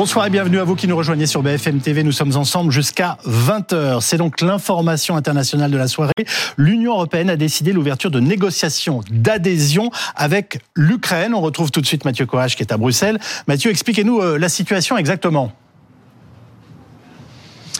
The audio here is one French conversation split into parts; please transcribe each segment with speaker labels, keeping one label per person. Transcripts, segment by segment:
Speaker 1: Bonsoir et bienvenue à vous qui nous rejoignez sur BFM TV. Nous sommes ensemble jusqu'à 20h. C'est donc l'information internationale de la soirée. L'Union européenne a décidé l'ouverture de négociations d'adhésion avec l'Ukraine. On retrouve tout de suite Mathieu Courage qui est à Bruxelles. Mathieu, expliquez-nous euh, la situation exactement.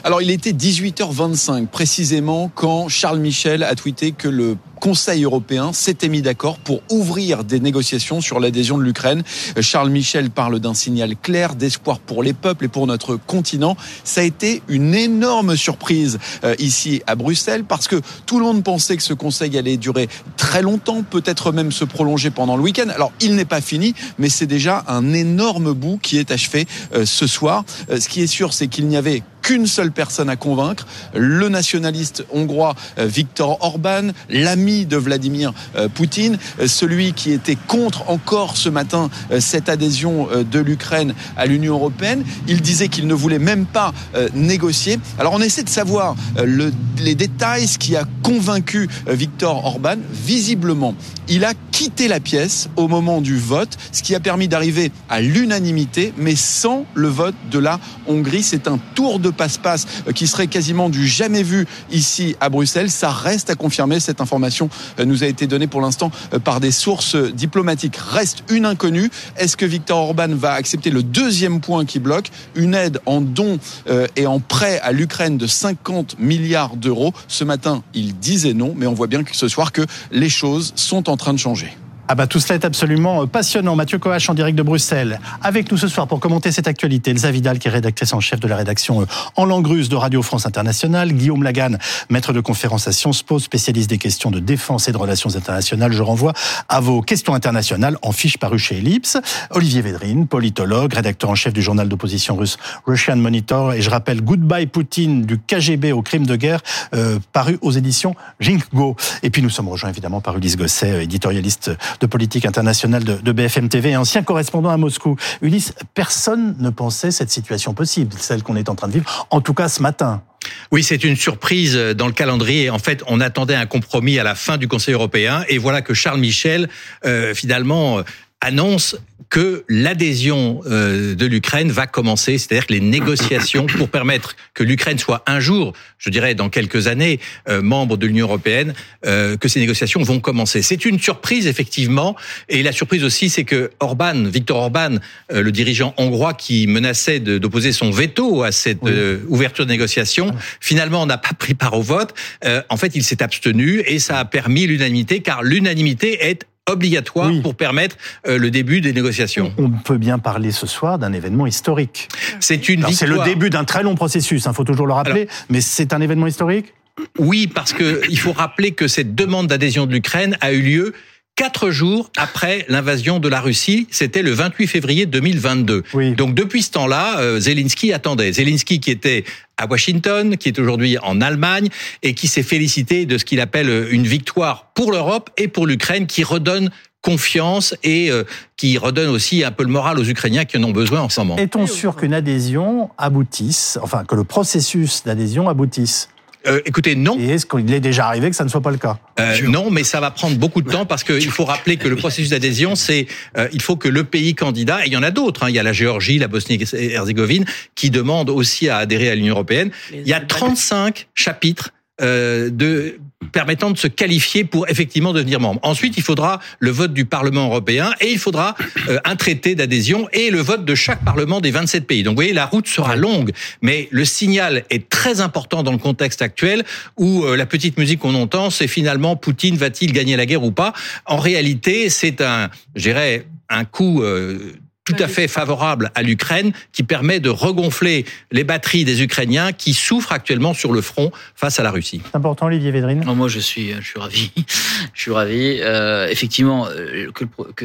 Speaker 2: Alors il était 18h25 précisément quand Charles Michel a tweeté que le Conseil européen s'était mis d'accord pour ouvrir des négociations sur l'adhésion de l'Ukraine. Charles Michel parle d'un signal clair d'espoir pour les peuples et pour notre continent. Ça a été une énorme surprise euh, ici à Bruxelles parce que tout le monde pensait que ce Conseil allait durer très longtemps, peut-être même se prolonger pendant le week-end. Alors il n'est pas fini, mais c'est déjà un énorme bout qui est achevé euh, ce soir. Euh, ce qui est sûr, c'est qu'il n'y avait qu'une seule personne à convaincre, le nationaliste hongrois Viktor Orban, l'ami de Vladimir euh, Poutine, euh, celui qui était contre encore ce matin euh, cette adhésion de l'Ukraine à l'Union européenne. Il disait qu'il ne voulait même pas négocier. Alors on essaie de savoir les détails, ce qui a convaincu Viktor Orban. Visiblement, il a quitté la pièce au moment du vote, ce qui a permis d'arriver à l'unanimité, mais sans le vote de la Hongrie. C'est un tour de passe-passe qui serait quasiment du jamais vu ici à Bruxelles. Ça reste à confirmer cette information euh, nous a été donnée pour l'instant euh, par des sources diplomatiques. Reste une inconnue. Est-ce que Viktor Orban va accepter le deuxième point qui bloque, une aide en dons euh, et en prêt à l'Ukraine de 50 milliards d'euros Ce matin, il disait non, mais on voit bien que ce soir que les choses sont en train de changer.
Speaker 1: Ah bah tout cela est absolument euh, passionnant. Mathieu Coach en direct de Bruxelles. Avec nous ce soir pour commenter cette actualité, Elsa Vidal qui est rédactrice en chef de la rédaction euh, en langue russe de Radio France Internationale, Guillaume Lagan, maître de conférence à Sciences Po, spécialiste des questions de défense et de relations internationales. Je renvoie à vos questions internationales en fiche paru chez Ellipse. Olivier Védrine, politologue, rédacteur en chef du journal d'opposition russe Russian Monitor et je rappelle Goodbye Poutine du KGB au crime de guerre euh, paru aux éditions Jinkgo. Et puis nous sommes rejoints évidemment par Ulysse Gosset, éditorialiste de politique internationale de, BFM TV et ancien correspondant à Moscou. Ulysse, personne ne pensait cette situation possible, celle qu'on est en train de vivre, en tout cas ce matin.
Speaker 3: Oui, c'est une surprise dans le calendrier. En fait, on attendait un compromis à la fin du Conseil européen et voilà que Charles Michel, euh, finalement, annonce que l'adhésion euh, de l'Ukraine va commencer, c'est-à-dire que les négociations pour permettre que l'Ukraine soit un jour, je dirais dans quelques années, euh, membre de l'Union européenne, euh, que ces négociations vont commencer. C'est une surprise effectivement, et la surprise aussi, c'est que Orban, Viktor Orban, le dirigeant hongrois qui menaçait d'opposer son veto à cette ouverture de négociations, finalement n'a pas pris part au vote. en fait, il s'est abstenu et ça a permis l'unanimité, car l'unanimité est obligatoire pour permettre euh, le début des négociations.
Speaker 1: On peut bien parler ce soir d'un événement historique.
Speaker 3: C'est une
Speaker 1: C'est le début d'un très long processus, il hein, faut toujours le rappeler, mais c'est un événement historique?
Speaker 3: Oui, parce qu'il faut rappeler que cette demande d'adhésion de l'Ukraine a eu lieu quatre jours après l'invasion de la Russie. C'était le 28 février 2022. Donc depuis ce temps-là, euh, Zelensky attendait. Zelensky qui était à Washington, qui est aujourd'hui en Allemagne et qui s'est félicité de ce qu'il appelle une victoire pour l'Europe et pour l'Ukraine qui redonne confiance et euh, qui redonne aussi un peu le moral aux Ukrainiens qui en ont besoin en ce moment.
Speaker 1: Est-on sûr qu'une adhésion aboutisse, enfin que le processus d'adhésion aboutisse?
Speaker 3: Euh, écoutez, non.
Speaker 1: Et est-ce qu'il est déjà arrivé que ça ne soit pas le cas
Speaker 3: euh, Non, mais ça va prendre beaucoup de temps parce qu'il faut rappeler que le processus d'adhésion, c'est euh, il faut que le pays candidat, et il y en a d'autres, hein, il y a la Géorgie, la Bosnie-Herzégovine, qui demandent aussi à adhérer à l'Union européenne. Il y a 35 chapitres euh, de permettant de se qualifier pour effectivement devenir membre. Ensuite, il faudra le vote du Parlement européen et il faudra euh, un traité d'adhésion et le vote de chaque Parlement des 27 pays. Donc vous voyez, la route sera longue, mais le signal est très important dans le contexte actuel où euh, la petite musique qu'on entend, c'est finalement Poutine va-t-il gagner la guerre ou pas? En réalité, c'est un, je un coup tout à fait favorable à l'Ukraine qui permet de regonfler les batteries des Ukrainiens qui souffrent actuellement sur le front face à la Russie.
Speaker 1: C'est important, Olivier Védrine
Speaker 4: Moi, je suis, je suis ravi. je suis ravi. Euh, effectivement, euh, que, que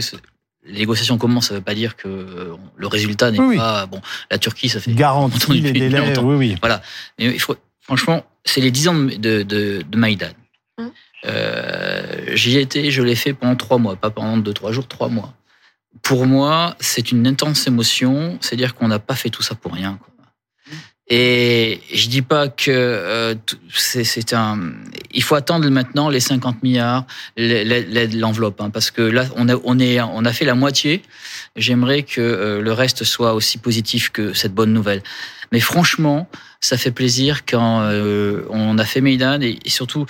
Speaker 4: les négociations commencent, ça ne veut pas dire que euh, le résultat n'est pas bon. La Turquie, ça fait
Speaker 1: garantie les délais. Oui, oui.
Speaker 4: Voilà. Mais il faut, franchement, c'est les dix ans de, de, de Maïdan. Hum. Euh, J'y étais, je l'ai fait pendant trois mois, pas pendant deux, trois jours, trois mois pour moi, c'est une intense émotion. C'est-à-dire qu'on n'a pas fait tout ça pour rien. Et je dis pas que euh, c'est un. Il faut attendre maintenant les 50 milliards, l'enveloppe, hein, parce que là on a on est on a fait la moitié. J'aimerais que euh, le reste soit aussi positif que cette bonne nouvelle. Mais franchement, ça fait plaisir quand euh, on a fait Maidan et, et surtout,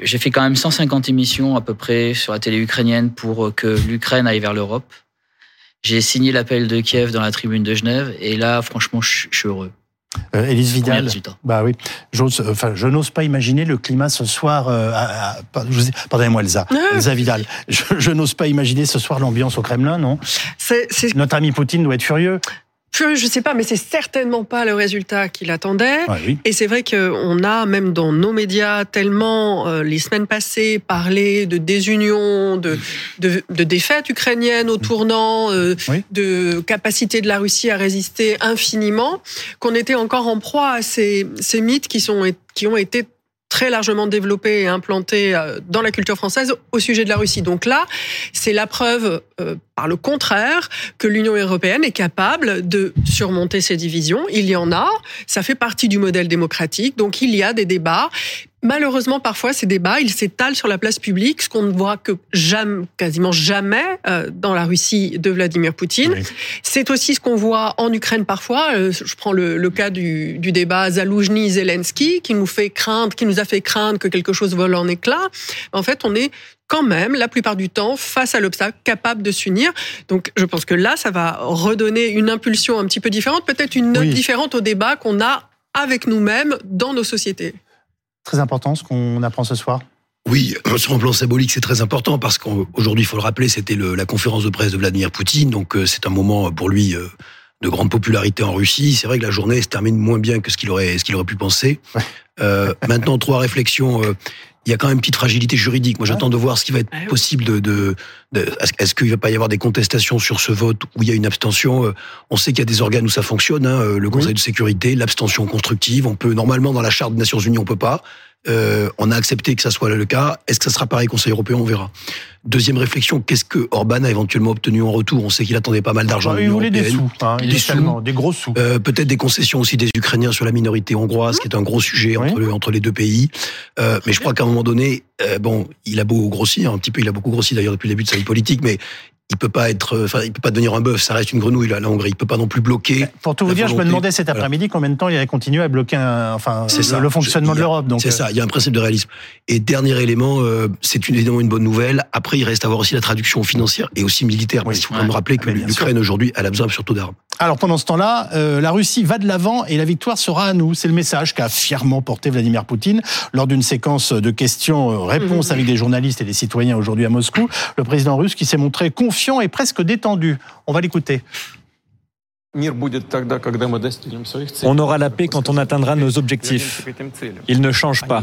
Speaker 4: j'ai fait quand même 150 émissions à peu près sur la télé ukrainienne pour que l'Ukraine aille vers l'Europe. J'ai signé l'appel de Kiev dans la tribune de Genève et là, franchement, je suis heureux.
Speaker 1: Euh, Élise Vidal. Bah oui. Enfin, je n'ose pas imaginer le climat ce soir. Euh, pardonnez-moi, Elsa. Elsa Vidal. Je, n'ose pas imaginer ce soir l'ambiance au Kremlin, non? Notre ami Poutine doit être furieux
Speaker 5: je sais pas, mais c'est certainement pas le résultat qu'il attendait.
Speaker 1: Ah
Speaker 5: Et c'est vrai qu'on a, même dans nos médias, tellement euh, les semaines passées parlé de désunion, de, de, de défaite ukrainienne au tournant, euh, de capacité de la Russie à résister infiniment, qu'on était encore en proie à ces, ces mythes qui, sont, qui ont été très largement développé et implanté euh, dans la culture française au sujet de la Russie. Donc là, c'est la preuve, euh, par le contraire, que l'Union européenne est capable de surmonter ces divisions. Il y en a, ça fait partie du modèle démocratique, donc il y a des débats. Malheureusement, parfois, ces débats, ils s'étalent sur la place publique, ce qu'on ne voit que jamais, quasiment jamais euh, dans la Russie de Vladimir Poutine. C'est aussi ce qu'on voit en Ukraine parfois. Euh, je prends le, le cas du, du débat Zaloujny-Zelensky, qui nous fait craindre, qui nous a fait craindre que quelque chose vole en éclats. En fait, on est quand même, la plupart du temps, face à l'obstacle, capable de s'unir. Donc, je pense que là, ça va redonner une impulsion un petit peu différente, peut-être une note différente au débat qu'on a avec nous-mêmes dans nos sociétés.
Speaker 1: Très important ce qu'on apprend ce soir?
Speaker 6: Oui, sur un plan symbolique, c'est très important parce qu'aujourd'hui, il faut le rappeler, c'était la conférence de presse de Vladimir Poutine, donc euh, c'est un moment pour lui euh, de grande popularité en Russie. C'est vrai que la journée se termine moins bien que ce qu'il aurait, ce qu'il aurait pu penser. Euh, maintenant, trois réflexions. Euh, il y a quand même une petite fragilité juridique. Moi, j'attends de voir ce qui va être ah possible de. de, de est-ce qu'il va pas y avoir des contestations sur ce vote où il y a une abstention On sait qu'il y a des organes où ça fonctionne. Hein, le Conseil de sécurité, l'abstention constructive. On peut normalement dans la charte des Nations Unies, on peut pas. Euh, on a accepté que ça soit le cas. Est-ce que ça sera pareil Conseil européen? On verra. Deuxième réflexion, qu'est-ce que Orban a éventuellement obtenu en retour? On sait qu'il attendait pas mal d'argent.
Speaker 1: Bah, il voulait des sous, hein, des, sous. des gros sous.
Speaker 6: Euh, Peut-être des concessions aussi des Ukrainiens sur la minorité hongroise, qui est un gros sujet entre, entre les deux pays. Euh, mais je crois qu'à un moment donné, bon, il a beau grossir un petit peu, il a beaucoup grossi d'ailleurs depuis le début de sa vie politique, mais il peut pas être, enfin, il peut pas devenir un bœuf. Ça reste une grenouille là, la Hongrie. Il peut pas non plus bloquer.
Speaker 1: Pour tout vous dire, je me demandais cet après-midi combien de temps il allait continuer à bloquer, enfin, le, le, fonctionnement de l'Europe.
Speaker 6: Donc c'est ça. Il y a un principe de réalisme. Et dernier élément, euh, c'est évidemment une bonne nouvelle. Après, il reste à voir aussi la traduction financière et aussi militaire. il faut quand même rappeler que l'Ukraine aujourd'hui, elle a besoin surtout d'armes.
Speaker 1: Alors pendant ce temps-là, euh, la Russie va de l'avant et la victoire sera à nous. C'est le message qu'a fièrement porté Vladimir Poutine lors d'une séquence de questions-réponses mmh. avec des journalistes et des citoyens aujourd'hui à Moscou. Le président russe qui s'est montré confiant et presque détendu. On va l'écouter.
Speaker 7: On aura la paix quand on atteindra nos objectifs. Ils ne changent pas.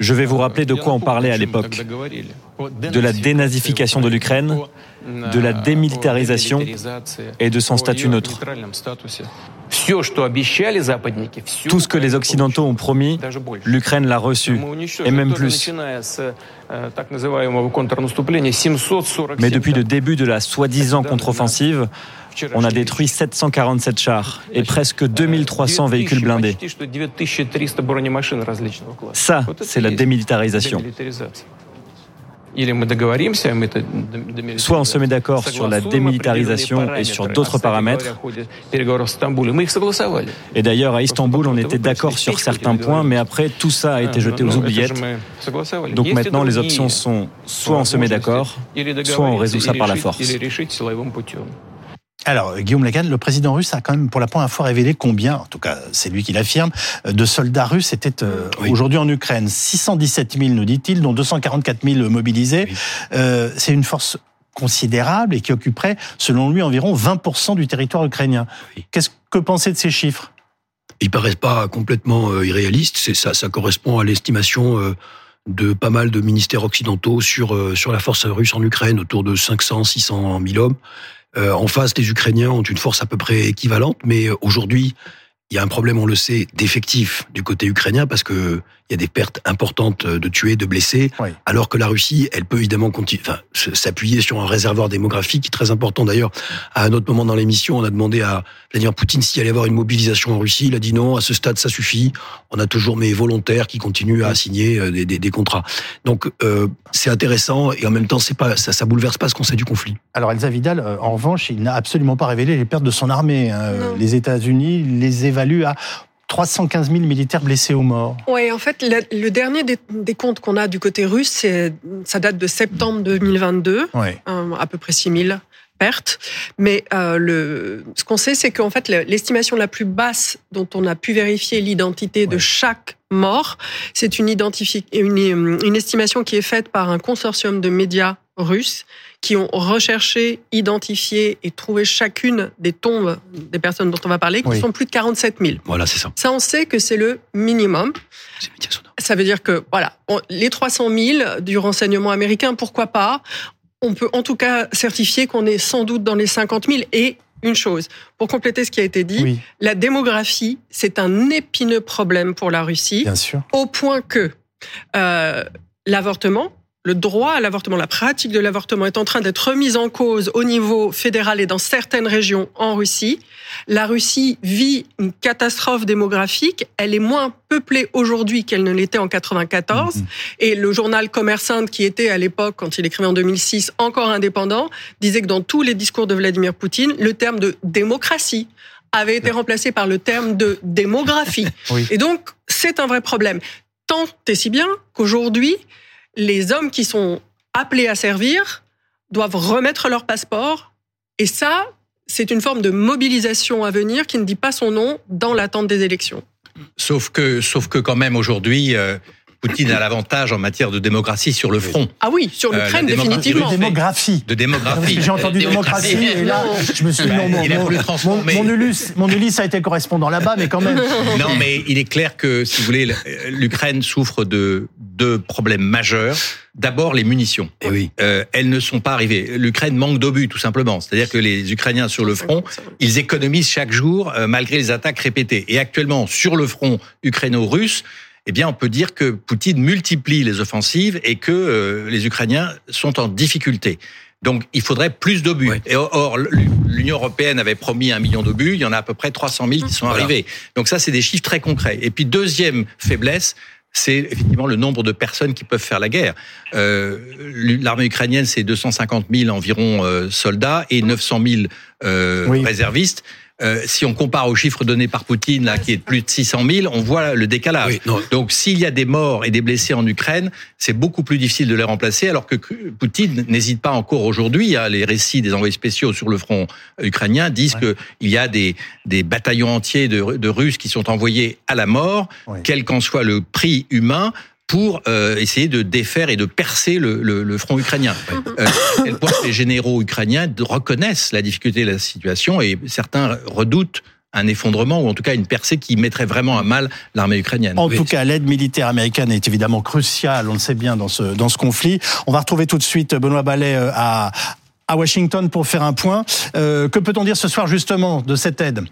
Speaker 7: Je vais vous rappeler de quoi on parlait à l'époque. De la dénazification de l'Ukraine, de la démilitarisation et de son statut neutre. Tout ce que les Occidentaux ont promis, l'Ukraine l'a reçu, et même plus. Mais depuis le début de la soi-disant contre-offensive, on a détruit 747 chars et presque 2300 véhicules blindés. Ça, c'est la démilitarisation. Soit on se met d'accord sur la démilitarisation et sur d'autres paramètres. Et d'ailleurs, à Istanbul, on était d'accord sur certains points, mais après, tout ça a été jeté aux oubliettes. Donc maintenant, les options sont soit on se met d'accord, soit on résout ça par la force.
Speaker 1: Alors, Guillaume Lagan, le président russe a quand même pour la première fois révélé combien, en tout cas c'est lui qui l'affirme, de soldats russes étaient euh, aujourd'hui en Ukraine. 617 000, nous dit-il, dont 244 000 mobilisés. Euh, c'est une force considérable et qui occuperait, selon lui, environ 20% du territoire ukrainien. Qu'est-ce que pensez de ces chiffres?
Speaker 6: Ils paraissent pas complètement euh, irréalistes. C'est ça, ça correspond à l'estimation euh, de pas mal de ministères occidentaux sur sur la force russe en Ukraine, autour de 500, 600 000 hommes. Euh, en face, les Ukrainiens ont une force à peu près équivalente, mais euh, aujourd'hui, il y a un problème, on le sait, d'effectifs du côté ukrainien parce que il y a des pertes importantes de tués, de blessés, alors que la Russie, elle peut évidemment enfin, s'appuyer sur un réservoir démographique qui est très important. D'ailleurs, à un autre moment dans l'émission, on a demandé à Vladimir Poutine s'il allait y avoir une mobilisation en Russie. Il a dit non, à ce stade, ça suffit. On a toujours mes volontaires qui continuent à signer euh, des, des, des contrats. Donc, euh, c'est intéressant et en même temps, c'est pas ça, ça bouleverse pas ce qu'on sait du conflit.
Speaker 1: Alors, Elsa Vidal, euh, en revanche, il n'a absolument pas révélé les pertes de son armée. Hein. Les États-Unis les évaluent à 315 000 militaires blessés ou morts.
Speaker 5: Oui, en fait, le, dernier des, comptes qu'on a du côté russe, ça date de septembre 2022, à peu près 6 000 pertes. Mais euh, le, ce qu'on sait, c'est qu'en fait, l'estimation la plus basse dont on a pu vérifier l'identité de chaque mort, c'est une, une, une estimation qui est faite par un consortium de médias russes qui ont recherché, identifié et trouvé chacune des tombes des personnes dont on va parler, qui sont plus de 47 000.
Speaker 6: Voilà, c'est ça.
Speaker 5: Ça, on sait que c'est le minimum. Ça veut dire que, voilà, les 300 000 du renseignement américain, pourquoi pas? On peut en tout cas certifier qu'on est sans doute dans les 50 000 et une chose, pour compléter ce qui a été dit, la démographie, c'est un épineux problème pour la Russie,
Speaker 1: Bien sûr.
Speaker 5: au point que euh, l'avortement, le droit à l'avortement, la pratique de l'avortement est en train d'être remise en cause au niveau fédéral et dans certaines régions en Russie. La Russie vit une catastrophe démographique. Elle est moins peuplée aujourd'hui qu'elle ne l'était en 94. Mm-hmm. Et le journal Commerçant, qui était à l'époque, quand il écrivait en 2006, encore indépendant, disait que dans tous les discours de Vladimir Poutine, le terme de démocratie avait été remplacé par le terme de démographie. Et donc, c'est un vrai problème. Tant et si bien qu'aujourd'hui, les hommes qui sont appelés à servir doivent remettre leur passeport. Et ça, c'est une forme de mobilisation à venir qui ne dit pas son nom dans l'attente des élections.
Speaker 3: Sauf que, sauf que quand même aujourd'hui, euh, Poutine a l'avantage en matière de démocratie sur le front.
Speaker 5: Ah oui, sur l'Ukraine, euh, définitivement.
Speaker 1: De démographie.
Speaker 3: De démographie.
Speaker 1: J'ai entendu démocratie, et là, je me suis dit, non, mon, mon, Ulysse, mon Ulysse a été correspondant là-bas, mais quand même.
Speaker 3: Non, mais il est clair que, si vous voulez, l'Ukraine souffre de deux problèmes majeurs. D'abord, les munitions.
Speaker 6: Et eh oui.
Speaker 3: Euh, elles ne sont pas arrivées. L'Ukraine manque d'obus, tout simplement. C'est-à-dire que les Ukrainiens sur le front, ils économisent chaque jour, euh, malgré les attaques répétées. Et actuellement, sur le front ukraino-russe, eh bien, on peut dire que Poutine multiplie les offensives et que euh, les Ukrainiens sont en difficulté. Donc, il faudrait plus d'obus. Et or, l'Union européenne avait promis un million d'obus. Il y en a à peu près 300 000 qui sont arrivés. Donc, ça, c'est des chiffres très concrets. Et puis, deuxième faiblesse, c'est effectivement le nombre de personnes qui peuvent faire la guerre. Euh, L'armée ukrainienne, c'est 250 000 environ euh, soldats et 900 000 euh, réservistes. Euh, si on compare aux chiffres donnés par Poutine, là, qui est de plus de 600 000, on voit le décalage. Donc, s'il y a des morts et des blessés en Ukraine, c'est beaucoup plus difficile de les remplacer, alors que Poutine n'hésite pas encore aujourd'hui. Hein, les récits des envoyés spéciaux sur le front ukrainien disent que qu'il y a des, des bataillons entiers de, de, Russes qui sont envoyés à la mort, quel qu'en soit le prix humain, pour euh, essayer de défaire et de percer le, le, le front ukrainien. Euh, les généraux ukrainiens reconnaissent la difficulté de la situation et certains redoutent un effondrement ou en tout cas une percée qui mettrait vraiment à mal l'armée ukrainienne.
Speaker 1: En tout cas, l'aide militaire américaine est évidemment cruciale, on le sait bien, dans ce, dans ce conflit. On va retrouver tout de suite Benoît Ballet euh, à, à Washington pour faire un point. Euh, que peut-on dire ce soir justement de cette aide?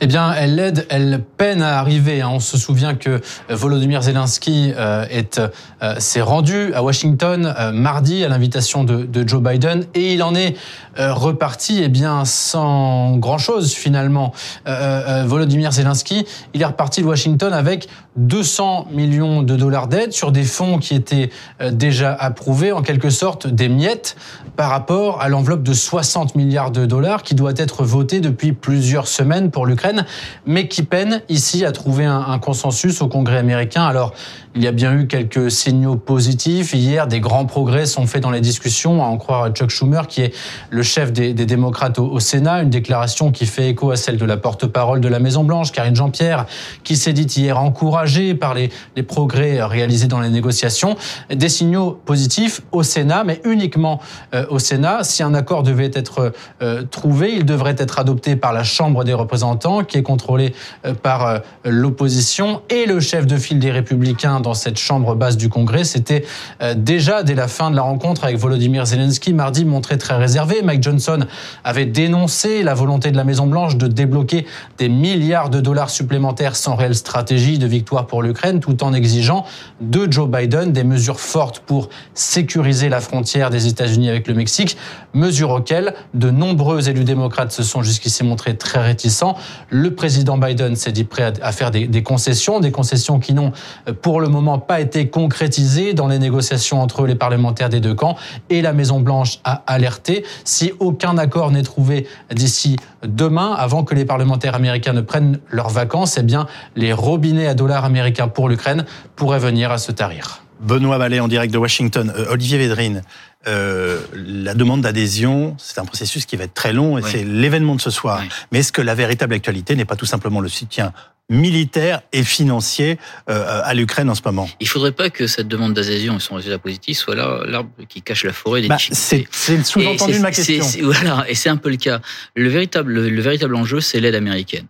Speaker 8: Eh bien, elle l'aide, elle peine à arriver. Hein. On se souvient que Volodymyr Zelensky euh, est euh, s'est rendu à Washington euh, mardi à l'invitation de, de, Joe Biden et il en est reparti eh bien sans grand chose finalement. Volodymyr Zelensky, il est reparti de Washington avec 200 millions de dollars d'aide sur des fonds qui étaient déjà approuvés, en quelque sorte des miettes par rapport à l'enveloppe de 60 milliards de dollars qui doit être votée depuis plusieurs semaines pour l'Ukraine, mais qui peine ici à trouver un, un consensus au Congrès américain. Alors, il y a bien eu quelques signaux positifs. Hier, des grands progrès sont faits dans les discussions, à en croire Chuck Schumer, qui est le chef des, démocrates au, Sénat. Une déclaration qui fait écho à celle de la porte-parole de la Maison-Blanche, Karine Jean-Pierre, qui s'est dit hier encouragée par les, progrès réalisés dans les négociations. Des signaux positifs au Sénat, mais uniquement euh, au Sénat. Si un accord devait être euh, trouvé, il devrait être adopté par la Chambre des représentants, qui est contrôlée euh, par l'opposition, et le chef de file des Républicains cette chambre basse du Congrès, c'était euh, déjà dès la fin de la rencontre avec Volodymyr Zelensky mardi montré très réservé. Mike Johnson avait dénoncé la volonté de la Maison Blanche de débloquer des milliards de dollars supplémentaires sans réelle stratégie de victoire pour l'Ukraine, tout en exigeant de Joe Biden des mesures fortes pour sécuriser la frontière des États-Unis avec le Mexique, mesures auxquelles de nombreux élus démocrates se sont jusqu'ici montrés très réticents. Le président Biden s'est dit prêt à faire des, des concessions, des concessions qui n'ont euh, pour le moment pas été concrétisées dans les négociations entre les parlementaires des deux camps et la Maison Blanche a alerté si aucun accord n'est trouvé d'ici demain, avant que les parlementaires américains ne prennent leurs vacances, eh bien, les robinets à dollars américains pour l'Ukraine pourraient venir à se tarir.
Speaker 1: Benoît Vallée en direct de Washington. Euh, Olivier Védrine, euh, la demande d'adhésion, c'est un processus qui va être très long et
Speaker 4: Oui.
Speaker 1: c'est l'événement de ce soir.
Speaker 4: Oui.
Speaker 1: Mais est-ce que la véritable actualité n'est pas tout simplement le soutien militaire et financier euh, à l'Ukraine en ce moment?
Speaker 4: Il faudrait pas que cette demande d'adhésion et son résultat positif soit là l'arbre qui cache la forêt des
Speaker 1: bah. C'est le sous-entendu de ma question.
Speaker 4: Voilà, et c'est un peu le cas. Le véritable, le, le véritable enjeu, c'est l'aide américaine.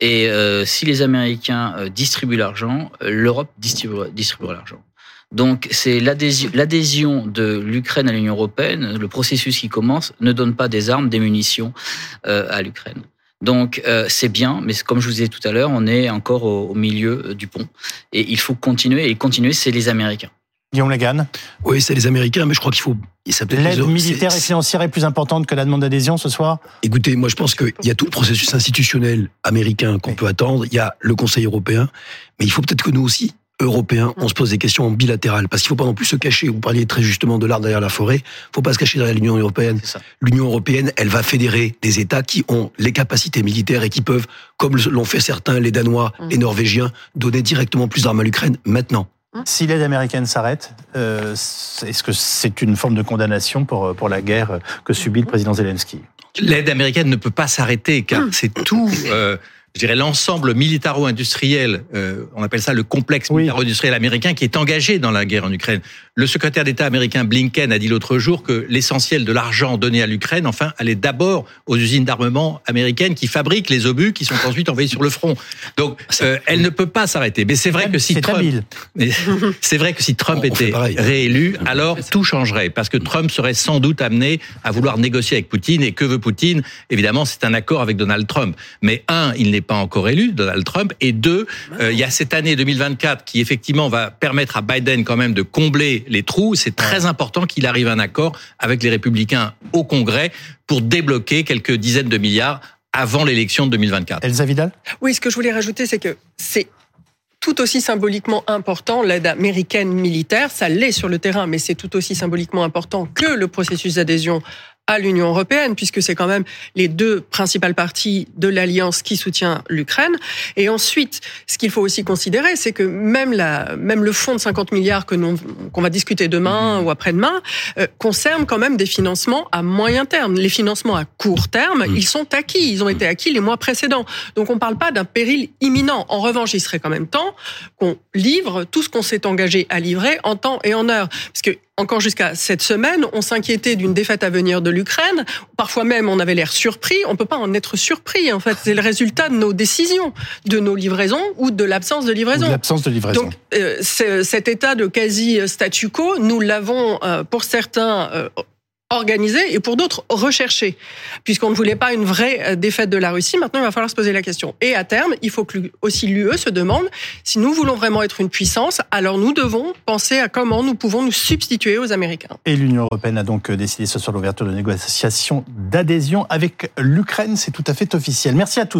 Speaker 4: Et euh, si les Américains distribuent l'argent, l'Europe distribuera, distribuera l'argent. Donc c'est l'adhésion de l'Ukraine à l'Union européenne, le processus qui commence, ne donne pas des armes, des munitions euh, à l'Ukraine. Donc euh, c'est bien, mais comme je vous disais tout à l'heure, on est encore au, au milieu euh, du pont. Et il faut continuer, et continuer, c'est les Américains.
Speaker 1: Guillaume Lagan,
Speaker 6: Oui, c'est les Américains, mais je crois qu'il faut.
Speaker 1: l'aide militaire et financière est plus importante que la demande d'adhésion ce soir?
Speaker 6: Écoutez, moi je pense qu'il y a tout le processus institutionnel américain qu'on
Speaker 1: Oui.
Speaker 6: peut attendre. Il y a le Conseil européen, mais il faut peut-être que nous aussi, Européens, on se pose des questions bilatérales. Parce qu'il faut pas non plus se cacher. Vous parliez très justement de l'arbre derrière la forêt. Il faut pas se cacher derrière l'Union européenne. L'Union européenne, elle va fédérer des États qui ont les capacités militaires et qui peuvent, comme l'ont fait certains, les Danois,
Speaker 5: Mm.
Speaker 6: les Norvégiens, donner directement plus d'armes à l'Ukraine maintenant.
Speaker 1: Si l'aide américaine s'arrête, euh, est-ce que c'est une forme de condamnation pour, pour la guerre que subit le président Zelensky?
Speaker 3: L'aide américaine ne peut pas s'arrêter car c'est tout, euh, je dirais, l'ensemble militaro-industriel, euh, on appelle ça le complexe
Speaker 1: Oui.
Speaker 3: militaro-industriel américain qui est engagé dans la guerre en Ukraine. Le secrétaire d'État américain Blinken a dit l'autre jour que l'essentiel de l'argent donné à l'Ukraine, enfin, allait d'abord aux usines d'armement américaines qui fabriquent les obus qui sont ensuite envoyés sur le front. Donc, euh, elle ne peut pas s'arrêter. Mais c'est vrai que si
Speaker 1: C'est
Speaker 3: Trump, c'est vrai que si Trump
Speaker 6: On- on fait
Speaker 3: était réélu, alors tout changerait, parce que Trump serait sans doute amené à vouloir négocier avec Poutine. Et que veut Poutine? Évidemment, c'est un accord avec Donald Trump. Mais un, il n'est pas encore élu, Donald Trump. Et deux, euh, il y a cette année 2024 qui effectivement va permettre à Biden quand même de combler les trous. C'est très important qu'il arrive à un accord avec les républicains au Congrès pour débloquer quelques dizaines de milliards avant l'élection de 2024.
Speaker 1: Elsa Vidal
Speaker 5: Oui, ce que je voulais rajouter, c'est que c'est tout aussi symboliquement important l'aide américaine militaire. Ça l'est sur le terrain, mais c'est tout aussi symboliquement important que le processus d'adhésion à l'Union européenne, puisque c'est quand même les deux principales parties de l'alliance qui soutient l'Ukraine. Et ensuite, ce qu'il faut aussi considérer, c'est que même la, même le fonds de 50 milliards que nous, qu'on va discuter demain ou après-demain, euh, concerne quand même des financements à moyen terme. Les financements à court terme,
Speaker 6: Mm.
Speaker 5: ils sont acquis. Ils ont été acquis les mois précédents. Donc on ne parle pas d'un péril imminent. En revanche, il serait quand même temps qu'on livre tout ce qu'on s'est engagé à livrer en temps et en heure. Parce que encore jusqu'à cette semaine, on s'inquiétait d'une défaite à venir de l'Ukraine. Parfois même, on avait l'air surpris. On peut pas en être surpris. En fait, c'est le résultat de nos décisions, de nos livraisons ou de l'absence de livraison.
Speaker 1: l'absence de livraison
Speaker 5: Donc, euh, cet état de quasi statu quo, nous l'avons euh, pour certains euh, organisé et pour d'autres recherché, puisqu'on ne voulait pas une vraie euh, défaite de la Russie. Maintenant, il va falloir se poser la question. Et à terme, il faut que aussi l'UE se demande si nous voulons vraiment être une puissance, alors nous devons penser à comment nous pouvons nous substituer aux Américains.
Speaker 1: Et l'Union européenne a donc décidé ce soir l'ouverture de négociations d'adhésion avec l'Ukraine. C'est tout à fait officiel. Merci à tous.